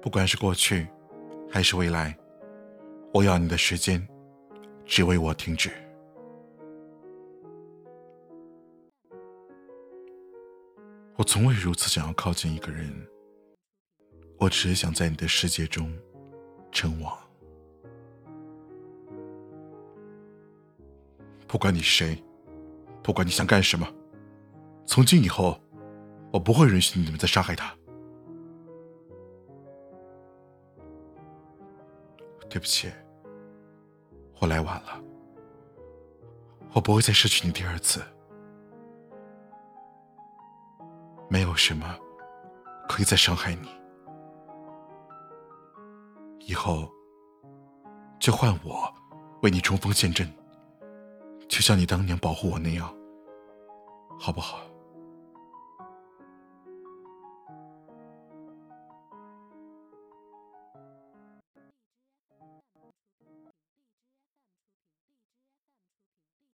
不管是过去，还是未来，我要你的时间，只为我停止。我从未如此想要靠近一个人，我只是想在你的世界中称王。不管你是谁，不管你想干什么，从今以后，我不会允许你们再伤害他。对不起，我来晚了，我不会再失去你第二次。没有什么可以再伤害你，以后就换我为你冲锋陷阵，就像你当年保护我那样，好不好？